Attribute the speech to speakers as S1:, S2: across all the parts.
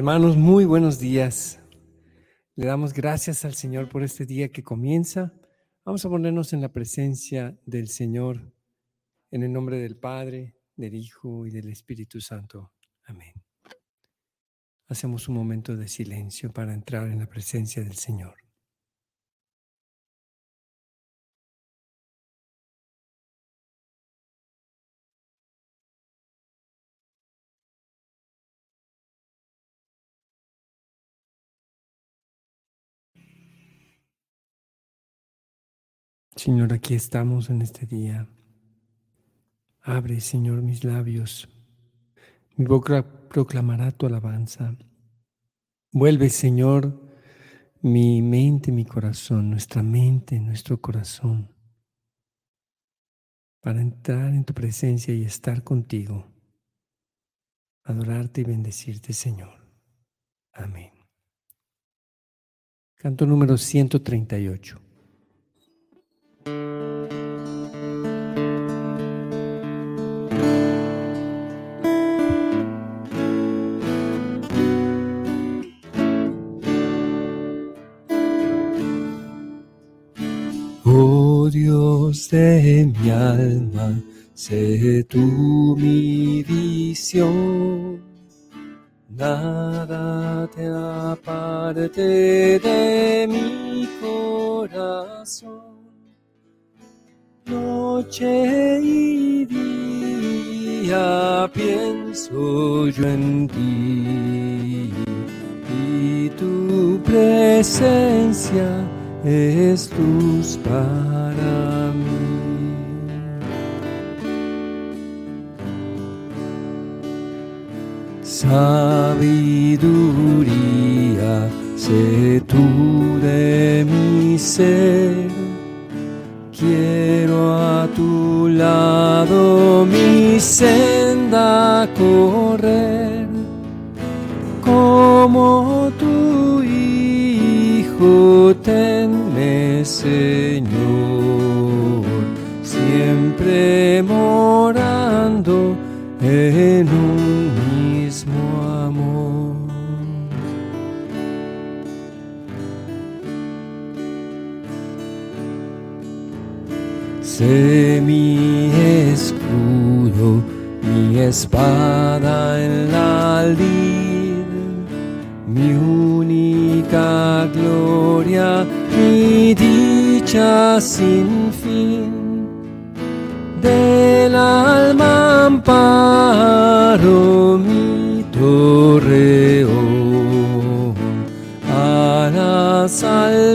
S1: Hermanos, muy buenos días. Le damos gracias al Señor por este día que comienza. Vamos a ponernos en la presencia del Señor, en el nombre del Padre, del Hijo y del Espíritu Santo. Amén. Hacemos un momento de silencio para entrar en la presencia del Señor. Señor, aquí estamos en este día. Abre, Señor, mis labios. Mi boca proclamará tu alabanza. Vuelve, Señor, mi mente, mi corazón, nuestra mente, nuestro corazón, para entrar en tu presencia y estar contigo, adorarte y bendecirte, Señor. Amén. Canto número 138. De mi alma, sé tú mi visión. Nada te aparte de mi corazón. Noche y día pienso yo en ti y tu presencia es luz para mí. Sabiduría, sé tú de mi ser. Quiero a tu lado mi senda correr, como tu hijo tenme, Señor, siempre morando en Sé mi escudo, mi espada en la lid, mi única gloria, mi dicha sin fin. Del alma amparo mi torreón a alturas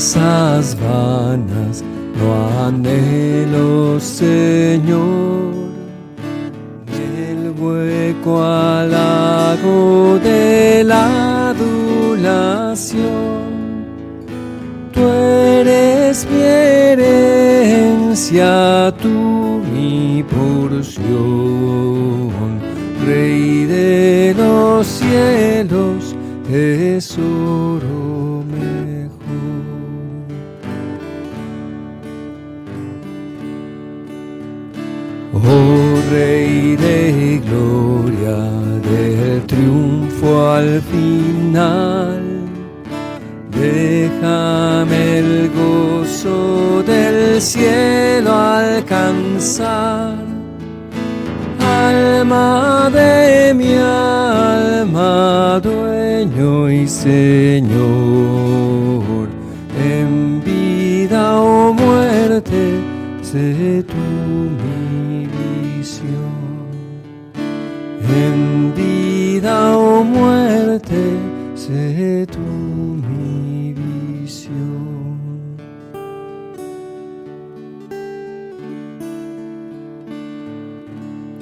S1: Riquezas vanas no anhelo, Señor. Hueco al lago de la adulación. Tú eres mi herencia, tú mi porción, Rey de los cielos, tesoro al final, déjame el gozo del cielo alcanzar. Alma de mi alma, dueño y Señor, sé tú mi visión.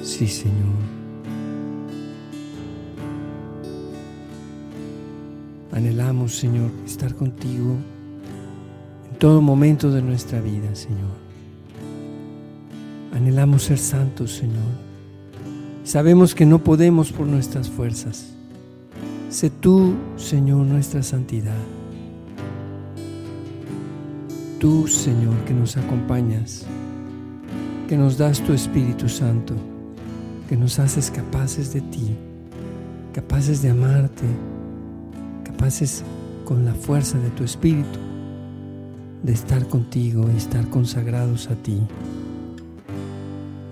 S1: Sí, Señor. Anhelamos, Señor, estar contigo en todo momento de nuestra vida, Señor. Anhelamos ser santos, Señor. Sabemos que no podemos por nuestras fuerzas. Sé tú, Señor, nuestra santidad. tú, Señor, que nos acompañas, que nos das tu Espíritu Santo, que nos haces capaces de ti, capaces de amarte, capaces con la fuerza de tu Espíritu de estar contigo y estar consagrados a ti,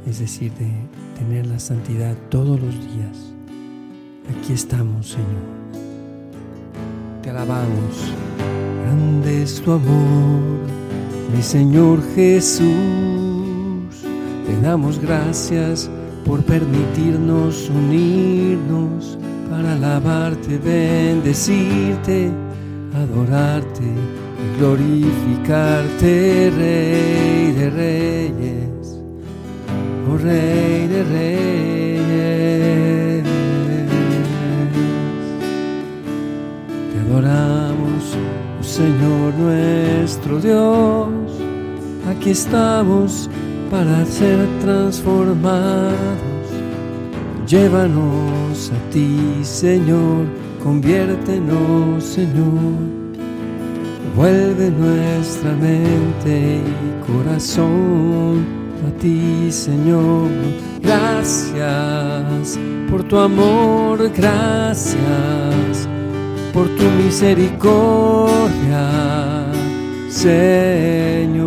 S1: es decir, de tener la santidad todos los días. Aquí estamos, Señor. Te alabamos. Grande es tu amor, mi Señor Jesús. Te damos gracias por permitirnos unirnos para alabarte, bendecirte, adorarte y glorificarte, Rey de Reyes, oh Rey de Reyes. Adoramos, oh Señor nuestro Dios, aquí estamos para ser transformados. Llévanos a ti, Señor, conviértenos, Señor. Vuelve nuestra mente y corazón a ti, Señor. Gracias por tu amor, gracias por tu misericordia, Señor.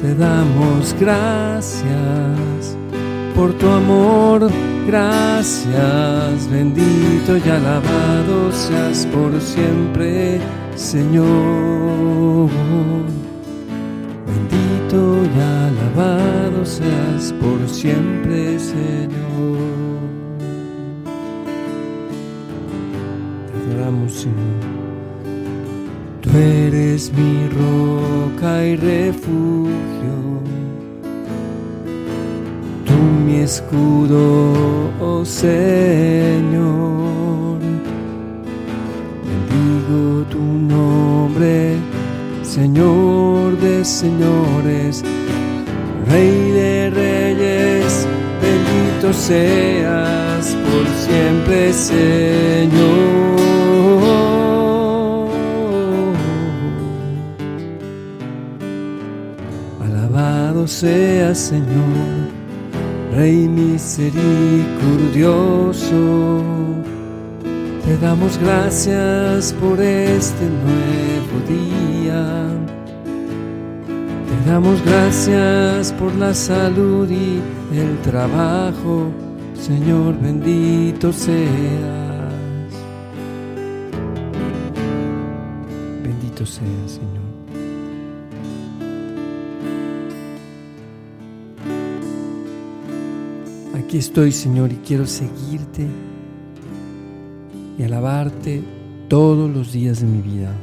S1: Te damos gracias por tu amor, gracias, bendito y alabado seas por siempre, Señor. Bendito y alabado seas por siempre, Señor. Tú eres mi roca y refugio, tú mi escudo, oh Señor. Bendigo tu nombre, Señor de señores, Rey de reyes, bendito seas por siempre, Señor. Sea Señor, Rey misericordioso. Te damos gracias por este nuevo día. Te damos gracias por la salud y el trabajo. Señor, bendito seas. Aquí estoy, Señor, y quiero seguirte y alabarte todos los días de mi vida.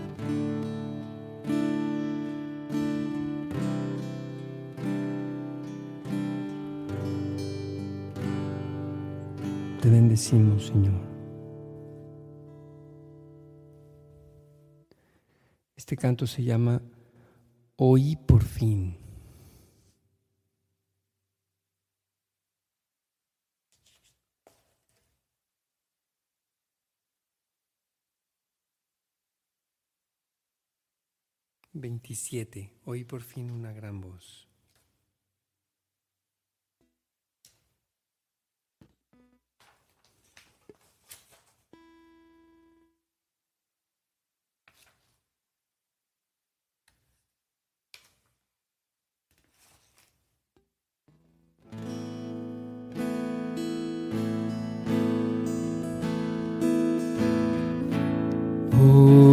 S1: Te bendecimos, Señor. Este canto se llama Oí por fin. Veintisiete. Oí por fin una gran voz. Oí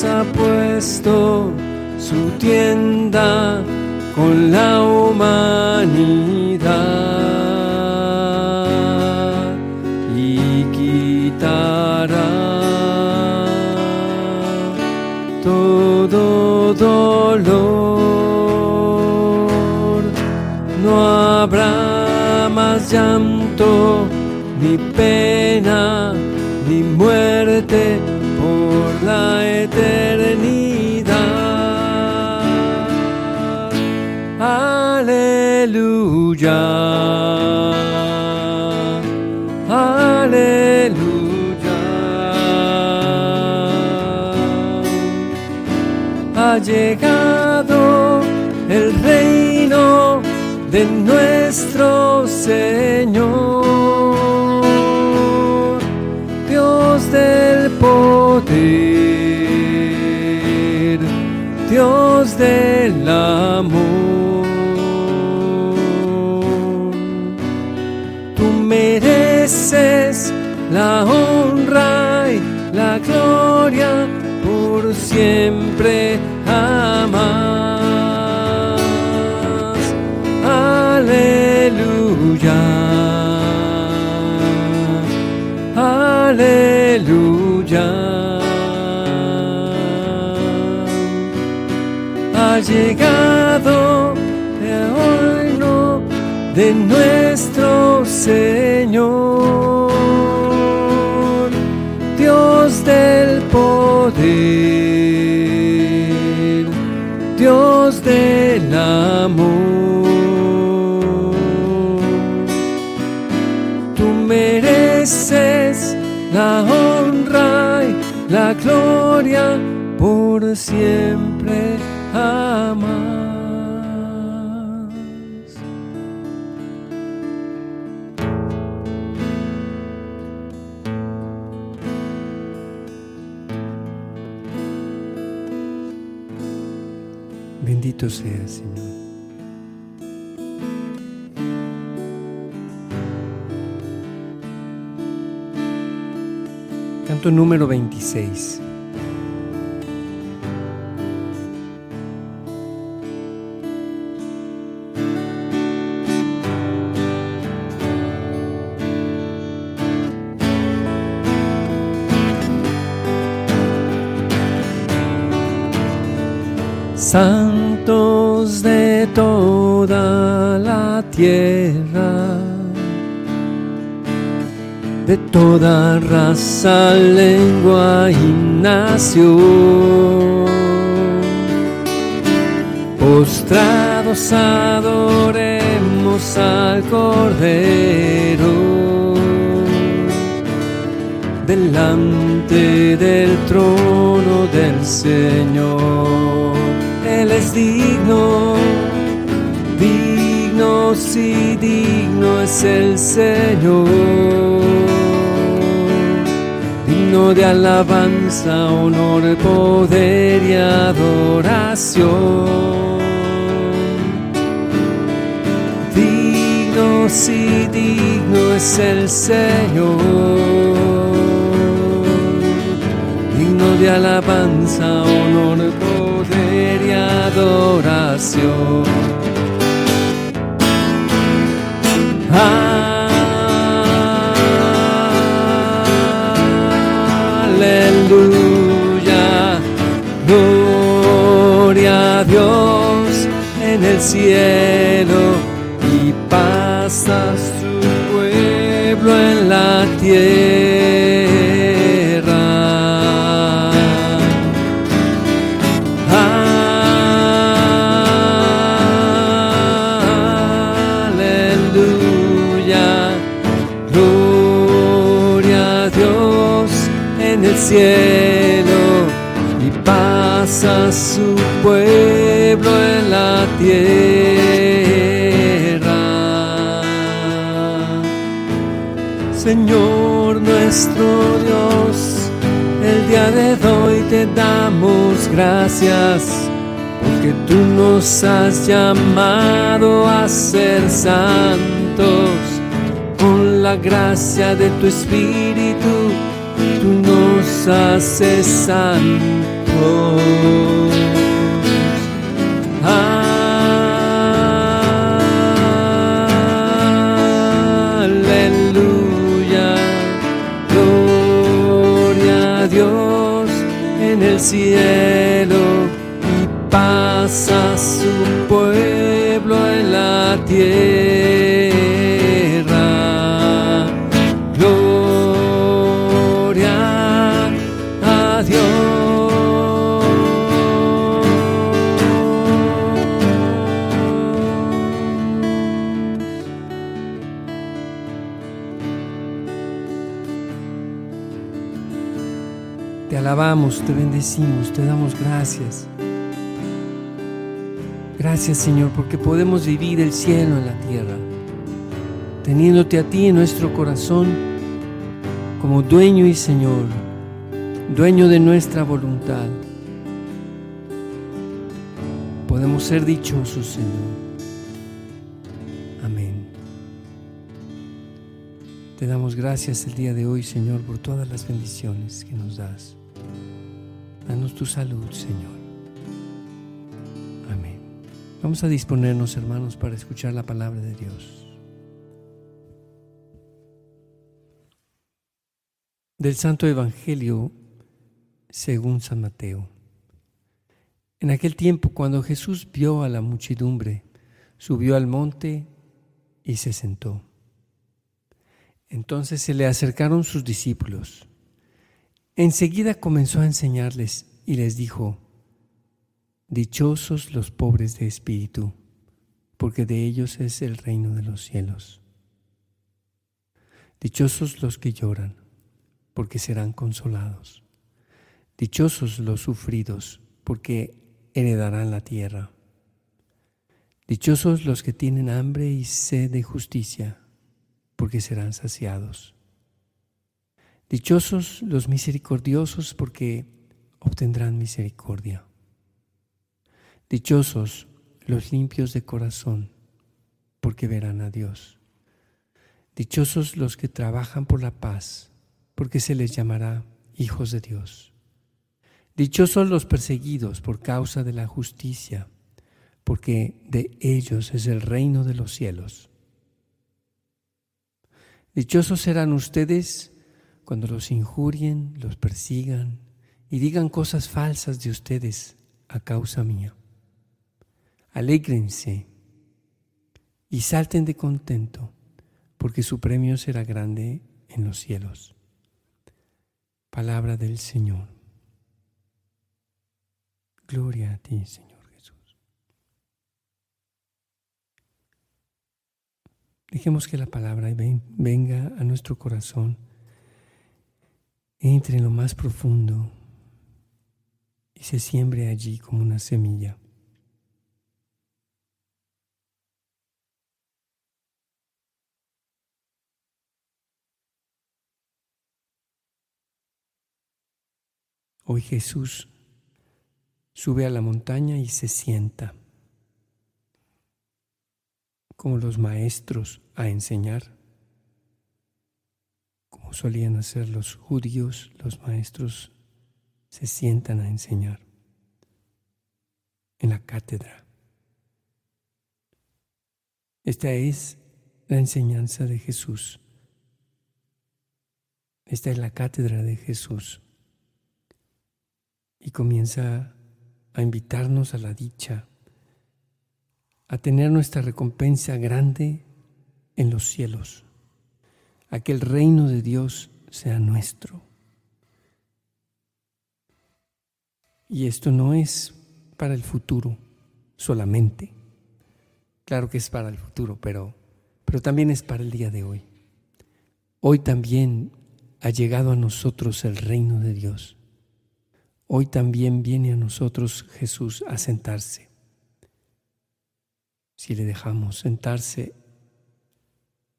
S1: Ha puesto su tienda con la humanidad Aleluya. Aleluya. Ha llegado el reino de nuestro Señor, Dios del poder, Dios del amor. La honra y la gloria por siempre jamás. Aleluya. Aleluya. Ha llegado el reino de nuestro Señor, Dios del amor. Tú mereces la honra y la gloria por siempre jamás. Sea, Señor. Canto número 26. De toda la tierra, de toda raza, lengua y nación. Postrados adoremos al Cordero, delante del trono del Señor. Es digno, digno, sí, digno es el Señor digno de alabanza, honor, poder y adoración. Digno, sí, digno es el Señor, digno de alabanza, honor, poder adoración. Aleluya, gloria a Dios en el cielo y paz a su pueblo en la tierra. Su pueblo en la tierra. Señor nuestro Dios, el día de hoy te damos gracias porque tú nos has llamado a ser santos con la gracia de tu Espíritu tú nos haces santos. Dios en el cielo y pasa su pueblo en la tierra. Alabamos, te bendecimos, te damos gracias. Gracias Señor porque podemos vivir el cielo en la tierra, teniéndote a ti en nuestro corazón como dueño y Señor, dueño de nuestra voluntad. Podemos ser dichosos, Señor. Amén. Te damos gracias el día de hoy, Señor, por todas las bendiciones que nos das. Danos tu salud, Señor. Amén. Vamos a disponernos, hermanos, para escuchar la palabra de Dios. Del Santo Evangelio según San Mateo. En aquel tiempo, cuando Jesús vio a la muchedumbre, subió al monte y se sentó. Entonces se le acercaron sus discípulos. Enseguida comenzó a enseñarles y les dijo, Dichosos los pobres de espíritu, porque de ellos es el reino de los cielos. Dichosos los que lloran, porque serán consolados. Dichosos los sufridos, porque heredarán la tierra. Dichosos los que tienen hambre y sed de justicia, porque serán saciados. Dichosos los misericordiosos, porque obtendrán misericordia. Dichosos los limpios de corazón, porque verán a Dios. Dichosos los que trabajan por la paz, porque se les llamará hijos de Dios. Dichosos los perseguidos por causa de la justicia, porque de ellos es el reino de los cielos. Dichosos serán ustedes cuando los injurien, los persigan y digan cosas falsas de ustedes a causa mía. Alégrense y salten de contento, porque su premio será grande en los cielos. Palabra del Señor. Gloria a ti, Señor Jesús. Dejemos que la palabra ven- venga a nuestro corazón, entre en lo más profundo y se siembre allí como una semilla. Hoy Jesús sube a la montaña y se sienta, como los maestros, a enseñar, solían hacer los judíos, los maestros se sientan a enseñar en la cátedra. Esta es la enseñanza de Jesús. Esta es la cátedra de Jesús y comienza a invitarnos a la dicha, a tener nuestra recompensa grande en los cielos, a que el reino de Dios sea nuestro. Y esto no es para el futuro solamente. Claro que es para el futuro, pero, pero también es para el día de hoy. Hoy también ha llegado a nosotros el reino de Dios. Hoy también viene a nosotros Jesús a sentarse. Si le dejamos sentarse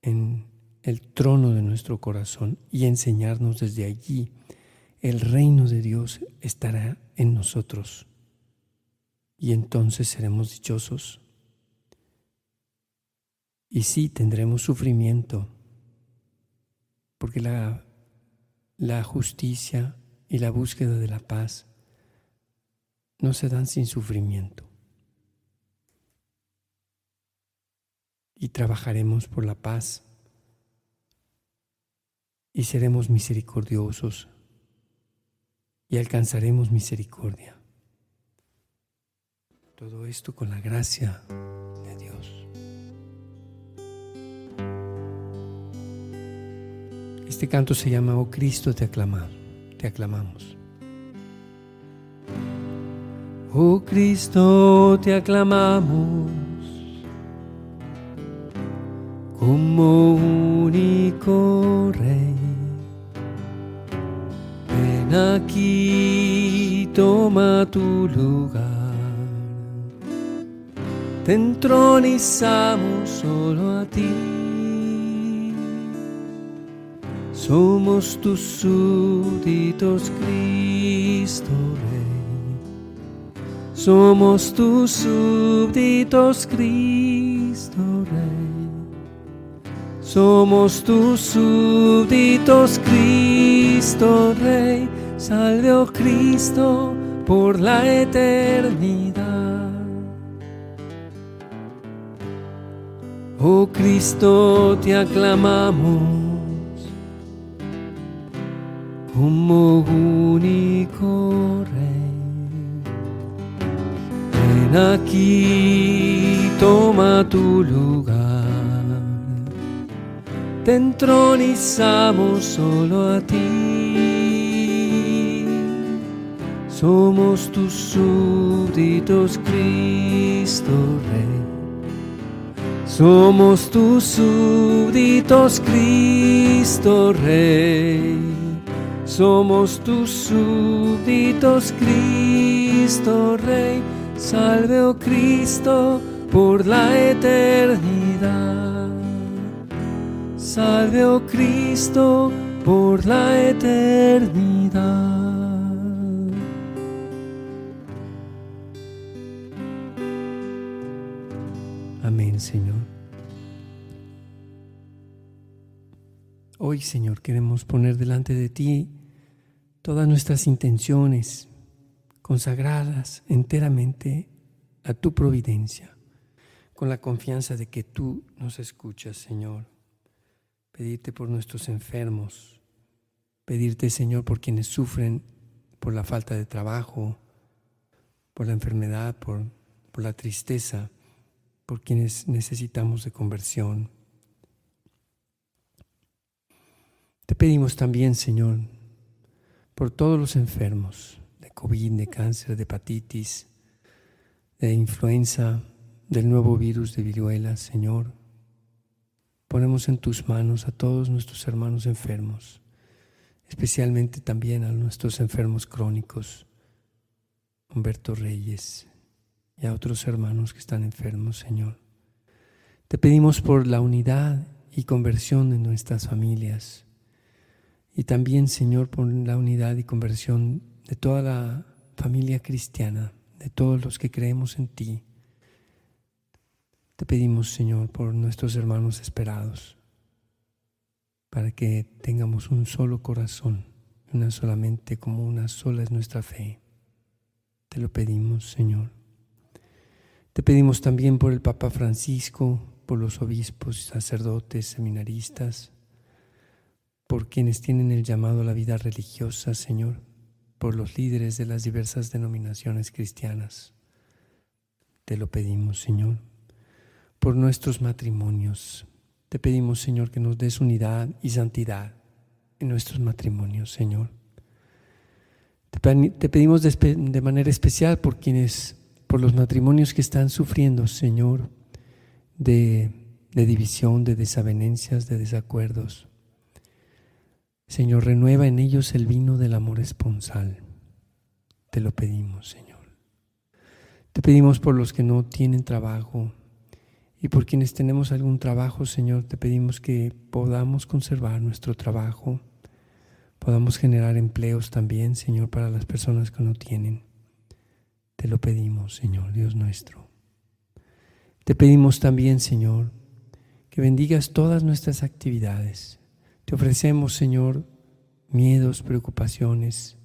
S1: en el trono de nuestro corazón y enseñarnos desde allí, el reino de Dios estará en nosotros. Y entonces seremos dichosos. Y sí tendremos sufrimiento, porque la, la justicia y la búsqueda de la paz no se dan sin sufrimiento. Y trabajaremos por la paz y seremos misericordiosos y alcanzaremos misericordia. Todo esto con la gracia de Dios. Este canto se llama Oh Cristo te aclamamos, te aclamamos. Oh Cristo te aclamamos como único Rey. Aquí, toma tu lugar. Te entronizamos solo a ti. Somos tus súbditos, Cristo Rey. Somos tus súbditos, Cristo Rey. Somos tus súbditos, Cristo Rey. Salve, oh Cristo, por la eternidad. Oh Cristo, te aclamamos como único Rey. Ven aquí, toma tu lugar. Te entronizamos solo a ti. Somos tus súbditos, Cristo Rey. Somos tus súbditos, Cristo Rey. Somos tus súbditos, Cristo Rey. Salve, oh Cristo, por la eternidad. Salve, oh Cristo, por la eternidad. Hoy, Señor, queremos poner delante de ti todas nuestras intenciones consagradas enteramente a tu providencia, con la confianza de que tú nos escuchas, Señor. Pedirte por nuestros enfermos, pedirte, Señor, por quienes sufren por la falta de trabajo, por la enfermedad, por, por la tristeza, por quienes necesitamos de conversión. Te pedimos también, Señor, por todos los enfermos de COVID, de cáncer, de hepatitis, de influenza, del nuevo virus de viruela, Señor. Ponemos en tus manos a todos nuestros hermanos enfermos, especialmente también a nuestros enfermos crónicos, Humberto Reyes y a otros hermanos que están enfermos, Señor. Te pedimos por la unidad y conversión de nuestras familias y también, Señor, por la unidad y conversión de toda la familia cristiana, de todos los que creemos en ti. Te pedimos, Señor, por nuestros hermanos esperados, para que tengamos un solo corazón, una solamente como una sola es nuestra fe. Te lo pedimos, Señor. Te pedimos también por el Papa Francisco, por los obispos, sacerdotes, seminaristas, por quienes tienen el llamado a la vida religiosa, Señor, por los líderes de las diversas denominaciones cristianas. Te lo pedimos, Señor, por nuestros matrimonios. Te pedimos, Señor, que nos des unidad y santidad en nuestros matrimonios, Señor. Te pedimos de manera especial por quienes, por los matrimonios que están sufriendo, Señor, de, de división, de desavenencias, de desacuerdos Señor, renueva en ellos el vino del amor esponsal. Te lo pedimos, Señor. Te pedimos por los que no tienen trabajo y por quienes tenemos algún trabajo, Señor, te pedimos que podamos conservar nuestro trabajo, podamos generar empleos también, Señor, para las personas que no tienen. Te lo pedimos, Señor, Dios nuestro. Te pedimos también, Señor, que bendigas todas nuestras actividades. Te ofrecemos, Señor, miedos, preocupaciones.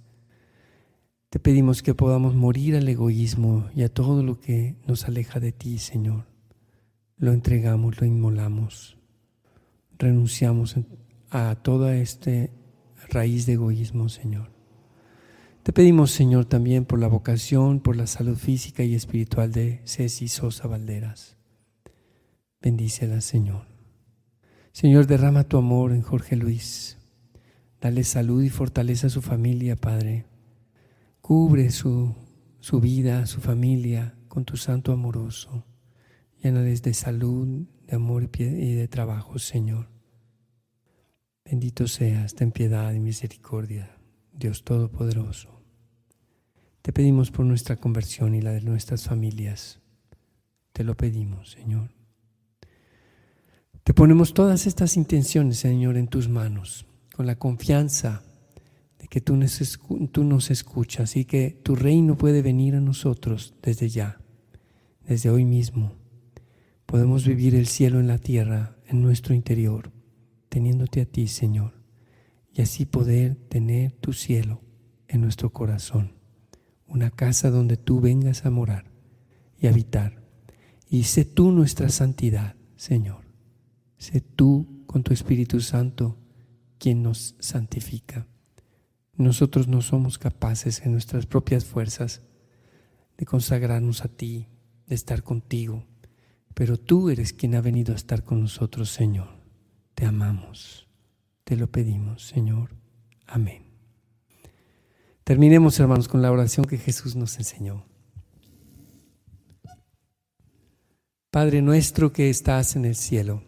S1: Te pedimos que podamos morir al egoísmo y a todo lo que nos aleja de ti, Señor. Lo entregamos, lo inmolamos. Renunciamos a toda esta raíz de egoísmo, Señor. Te pedimos, Señor, también por la vocación, por la salud física y espiritual de Ceci Sosa Valderas. Bendícela, Señor. Señor, derrama tu amor en Jorge Luis. Dale salud y fortaleza a su familia, Padre. Cubre su, su vida, su familia, con tu santo amoroso. Llénales de salud, de amor y de trabajo, Señor. Bendito seas, ten piedad y misericordia, Dios Todopoderoso. Te pedimos por nuestra conversión y la de nuestras familias. Te lo pedimos, Señor. Te ponemos todas estas intenciones, Señor, en tus manos, con la confianza de que tú nos, tú nos escuchas y que tu reino puede venir a nosotros desde ya, desde hoy mismo. Podemos vivir el cielo en la tierra, en nuestro interior, teniéndote a ti, Señor, y así poder tener tu cielo en nuestro corazón, una casa donde tú vengas a morar y habitar. Y sé tú nuestra santidad, Señor. Sé tú con tu Espíritu Santo quien nos santifica. Nosotros no somos capaces en nuestras propias fuerzas de consagrarnos a ti, de estar contigo, pero tú eres quien ha venido a estar con nosotros, Señor. Te amamos, te lo pedimos, Señor. Amén. Terminemos, hermanos, con la oración que Jesús nos enseñó. Padre nuestro que estás en el cielo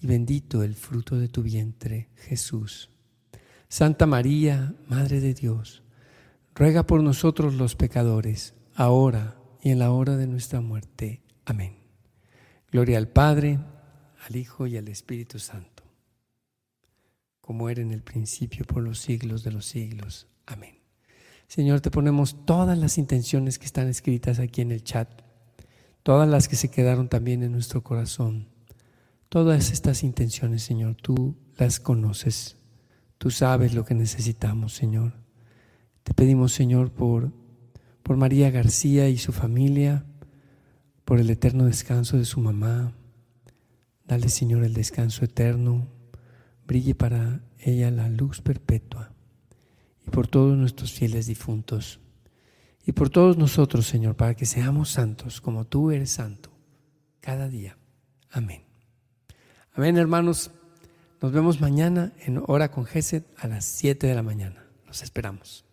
S1: y bendito el fruto de tu vientre, Jesús. Santa María, Madre de Dios, ruega por nosotros los pecadores, ahora y en la hora de nuestra muerte. Amén. Gloria al Padre, al Hijo y al Espíritu Santo, como era en el principio por los siglos de los siglos. Amén. Señor, te ponemos todas las intenciones que están escritas aquí en el chat, todas las que se quedaron también en nuestro corazón Todas estas intenciones, Señor, tú las conoces. Tú sabes lo que necesitamos, Señor. Te pedimos, Señor, por, por María García y su familia, por el eterno descanso de su mamá. Dale, Señor, el descanso eterno. Brille para ella la luz perpetua. Y por todos nuestros fieles difuntos. Y por todos nosotros, Señor, para que seamos santos como tú eres santo cada día. Amén. Amén, hermanos. Nos vemos mañana en Hora con Geset a las 7 de la mañana. Los esperamos.